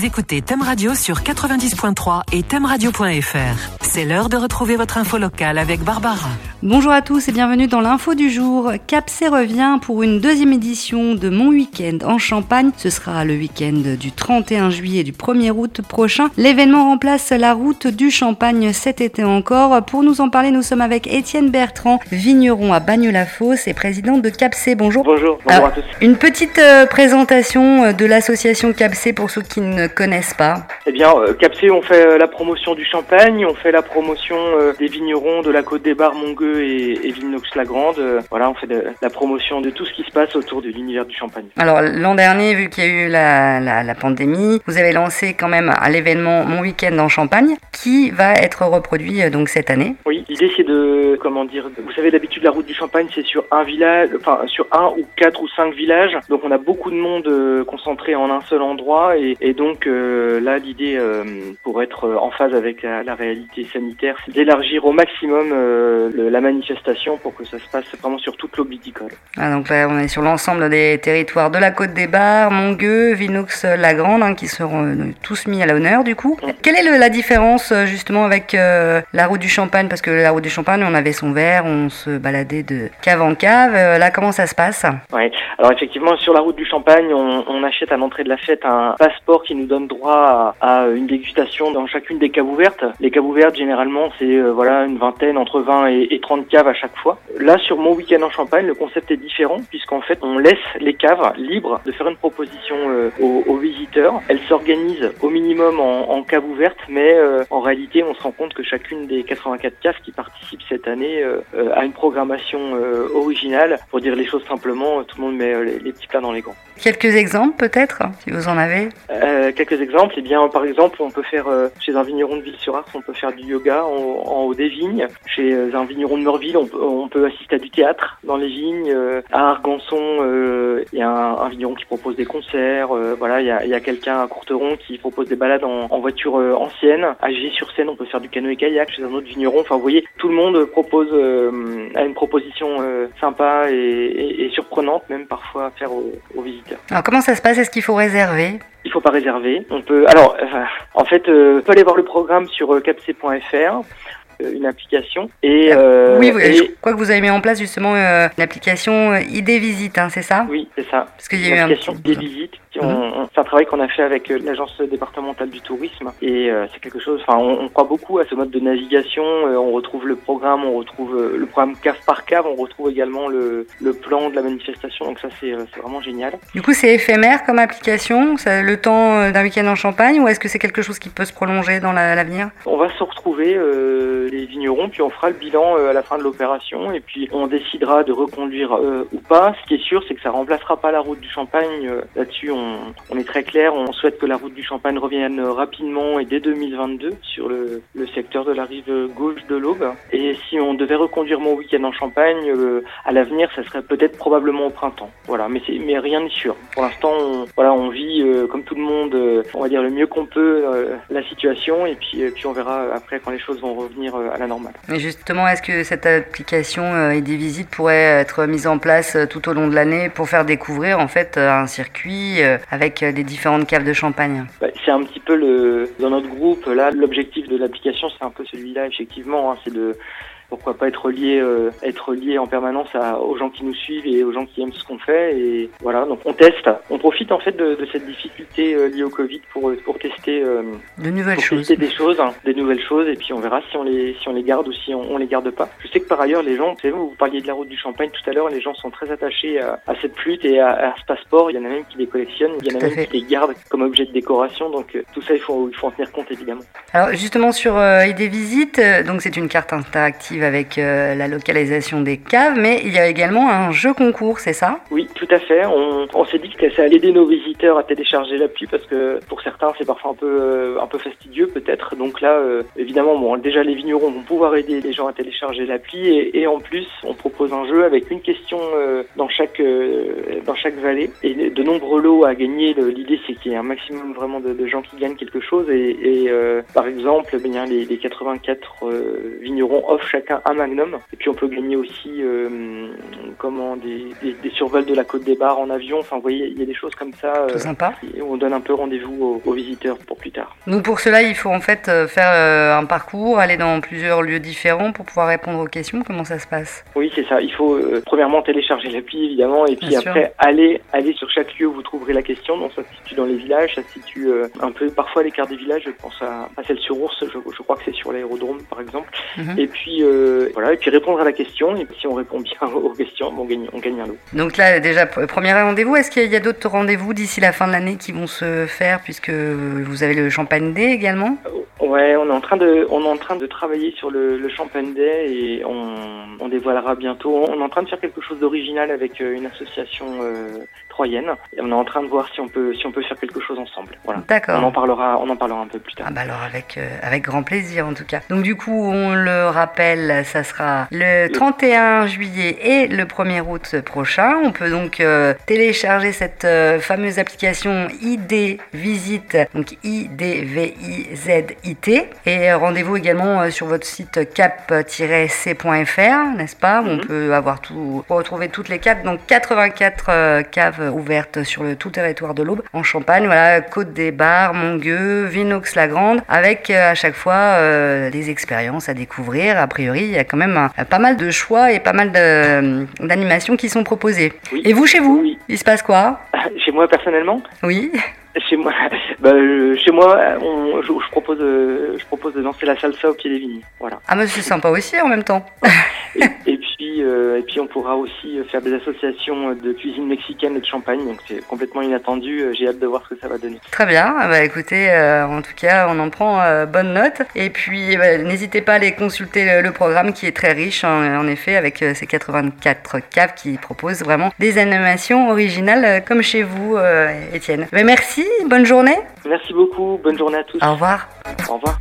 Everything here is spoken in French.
Vous écoutez Thème Radio sur 90.3 et thèmeradio.fr. C'est l'heure de retrouver votre info locale avec Barbara. Bonjour à tous et bienvenue dans l'info du jour. Capsé revient pour une deuxième édition de Mon Week-end en Champagne. Ce sera le week-end du 31 juillet et du 1er août prochain. L'événement remplace la route du Champagne cet été encore. Pour nous en parler, nous sommes avec Étienne Bertrand, vigneron à Bagne-la-Fosse et président de Capsé. Bonjour. Bonjour, bonjour à tous. Une petite euh, présentation euh, de l'association Capsé pour ceux qui ne connaissent pas. Eh bien, euh, Capsé, on fait euh, la promotion du champagne, on fait la promotion euh, des vignerons de la côte des Bars, Mongueux et, et Villenox-la-Grande. Voilà, on fait de- la promotion de tout ce qui se passe autour de l'univers du champagne. Alors l'an dernier, vu qu'il y a eu la, la, la pandémie, vous avez lancé quand même à l'événement Mon Week-end en Champagne, qui va être reproduit donc cette année. Oui, l'idée c'est de, comment dire, vous savez d'habitude la route du champagne c'est sur un village, enfin sur un ou quatre ou cinq villages, donc on a beaucoup de monde concentré en un seul endroit et, et donc euh, là l'idée euh, pour être euh, en phase avec la, la réalité sanitaire, c'est d'élargir au maximum euh, le- la manifestation pour que ça se passe vraiment sur toute l'aube viticole. Ah, donc là, on est sur l'ensemble des territoires de la Côte des Bars, Mongueux, Vinoux-la-Grande, hein, qui seront tous mis à l'honneur du coup. Quelle est le- la différence justement avec la route du Champagne? Parce que la route du Champagne, on avait son verre, on se baladait de cave en cave. Là, comment ça se passe? Alors effectivement, sur la route du Champagne, on, on achète à l'entrée de la fête un passeport qui nous donne droit à, à une dégustation dans chacune des caves ouvertes. Les caves ouvertes, généralement, c'est euh, voilà une vingtaine, entre 20 et, et 30 caves à chaque fois. Là, sur mon week-end en Champagne, le concept est différent puisqu'en fait, on laisse les caves libres de faire une proposition euh, aux, aux visiteurs. Elles s'organisent au minimum en, en cave ouverte, mais euh, en réalité, on se rend compte que chacune des 84 caves qui participent cette année a une programmation originale. Pour dire les choses simplement, tout le monde met les, les petits plats dans les gants. Quelques exemples peut-être, si vous en avez? Euh, quelques exemples, eh bien, par exemple, on peut faire euh, chez un vigneron de Ville-sur-Ars, on peut faire du yoga en, haut des vignes. Chez euh, un vigneron de Meurville, on, peut- assister à du théâtre dans les vignes. Euh, à Argançon, il y a un, vigneron qui propose des concerts. Voilà, il y a, quelqu'un à Courteron qui propose des balades en, voiture ancienne. À G-sur-Seine, on peut faire du canoë kayak chez un autre vigneron. Enfin, vous voyez, tout le monde propose a une proposition sympa et surprenante, même parfois à faire aux- aux visiteurs. Alors comment ça se passe? Est-ce qu'il faut réserver? Il faut pas réserver. On peut. Alors, euh, en fait, euh, on peut aller voir le programme sur euh, capc.fr, euh, une application. Et, euh, Oui, oui, et- je crois que vous avez mis en place justement euh, l'application ID Visite, hein, c'est ça? Oui, c'est ça. Parce qu'il y a eu un L'application petit... on- C'est un travail qu'on a fait avec euh, l'agence départementale du tourisme et euh, c'est quelque chose. Enfin, on, on croit beaucoup à ce mode de navigation. Euh, on retrouve le programme, on retrouve euh, le programme cave par cave, on retrouve également le, le plan de la manifestation. Donc ça, c'est euh, c'est vraiment génial. Du coup, c'est éphémère comme application? Ça le temps d'un week-end en Champagne? Ou est-ce que c'est quelque chose qui peut se prolonger dans la- l'avenir? On va se retrouver euh, les vignerons, puis on fera le bilan euh, à la fin de l'opération, et puis on décidera de reconduire euh, ou pas. Ce qui est sûr, c'est que ça remplacera pas la route du Champagne. Euh, Là-dessus, on, est très clair. On souhaite que la route du Champagne revienne rapidement et dès 2022 sur le, secteur de la rive gauche de l'Aube. Et si on devait reconduire mon week-end en Champagne, euh, à l'avenir, ça serait peut-être probablement au printemps. Voilà, mais rien n'est sûr. Pour l'instant, on, voilà, on vit euh, comme tout le monde, euh, on va dire le mieux qu'on peut euh, la situation, et puis, puis on verra après quand les choses vont revenir à la normale. Et justement, est-ce que cette application ID Visite pourrait être mise en place tout au long de l'année pour faire découvrir en fait un circuit avec les différentes caves de Champagne? Bah, c'est un petit peu le dans notre groupe là l'objectif de l'application c'est un peu celui-là effectivement hein, c'est de pourquoi pas être lié euh, être lié en permanence à, aux gens qui nous suivent et aux gens qui aiment ce qu'on fait. Et voilà donc on teste. On profite en fait de, de cette difficulté euh, liée au Covid pour pour tester euh, De nouvelles pour choses. tester des choses hein, des nouvelles choses. Et puis on verra si on les si on les garde ou si on, on les garde pas. Je sais que par ailleurs les gens vous savez vous parliez de la route du Champagne tout à l'heure. Les gens sont très attachés à, à cette flûte et à, à ce passeport. Il y en a même qui les collectionnent. Il y en a même fait. qui les gardent comme objet de décoration. Donc euh, tout ça il faut il faut en tenir compte évidemment. Alors justement sur euh, ID Visite, euh, donc c'est une carte interactive avec euh, la localisation des caves, mais il y a également un jeu concours, c'est ça? Oui, tout à fait. On, s'est dit que ça allait aider nos visiteurs à télécharger l'appli parce que pour certains c'est parfois un peu euh, un peu fastidieux peut-être. Donc là, euh, évidemment, bon, déjà les vignerons vont pouvoir aider les gens à télécharger l'appli et, et en plus on propose un jeu avec une question dans chaque dans chaque vallée et de nombreux lots à gagner. L'idée c'est qu'il y ait un maximum vraiment de, gens qui gagnent quelque chose et, par exemple, eh les, les 84 euh, vignerons offrent chacun chacun un magnum. Et puis on peut gagner aussi comment des, des, survols de la côte des bars en avion. Enfin, vous voyez, il y a des choses comme ça. C'est sympa. Et on donne un peu rendez-vous aux, visiteurs pour plus tard. Donc pour cela, il faut en fait faire un parcours, aller dans plusieurs lieux différents pour pouvoir répondre aux questions. Comment ça se passe? Oui, c'est ça. Il faut premièrement télécharger l'appli évidemment, et puis après aller aller sur chaque lieu où vous trouverez la question. Donc ça se situe dans les villages, ça se situe un peu parfois à l'écart des villages. Je pense à, celle sur Ours. Je, je crois que c'est sur l'aérodrome par exemple. Mhm. Et puis voilà, et puis répondre à la question. Et si on répond bien aux questions, on gagne, on gagne un lot. Donc là, déjà, premier rendez-vous. Est-ce qu'il y a d'autres rendez-vous d'ici la fin de l'année qui vont se faire, puisque vous avez le Champagne Day également? Euh, Ouais, on est en train de, on est en train de travailler sur le, Champagne Day et on, on, dévoilera bientôt. On est en train de faire quelque chose d'original avec euh, une association euh, troyenne. Et on est en train de voir si on peut, si on peut faire quelque chose ensemble. Voilà. D'accord. On en parlera, on en parlera un peu plus tard. Ah bah alors avec, avec grand plaisir en tout cas. Donc du coup, on le rappelle, ça sera le 31 juillet et le 1er août prochain. On peut donc euh, télécharger cette euh, fameuse application ID Visite, donc I-D-V-I-Z-I-T. Et rendez-vous également euh, sur votre site cap-c.fr, n'est-ce pas? On mhm. peut avoir tout, retrouver toutes les caves, donc 84 caves ouvertes sur le tout territoire de l'Aube, en Champagne, voilà, Côte des Bars, Mongueux, Vinox-la-Grande, avec à chaque fois des expériences à découvrir. A priori, il y a quand même pas mal de choix et pas mal d'animations qui sont proposées. Et vous, chez vous, il se passe quoi? Chez moi, personnellement? Oui. Chez moi, bah, euh, chez moi on, je, propose, euh, je propose de danser la salsa au pied des vignes. Voilà. Ah, mais c'est sympa aussi en même temps. et, puis, euh, et puis, on pourra aussi faire des associations de cuisine mexicaine et de champagne. Donc, c'est complètement inattendu. J'ai hâte de voir ce que ça va donner. Très bien. Ah, bah, écoutez, en tout cas, on en prend bonne note. Et puis, bah, n'hésitez pas à aller consulter le, programme qui est très riche, hein, en effet, avec ces 84 caves qui proposent vraiment des animations originales comme chez vous, Étienne. Bah, merci bonne journée. Merci beaucoup, bonne journée à tous. Au revoir. Au revoir.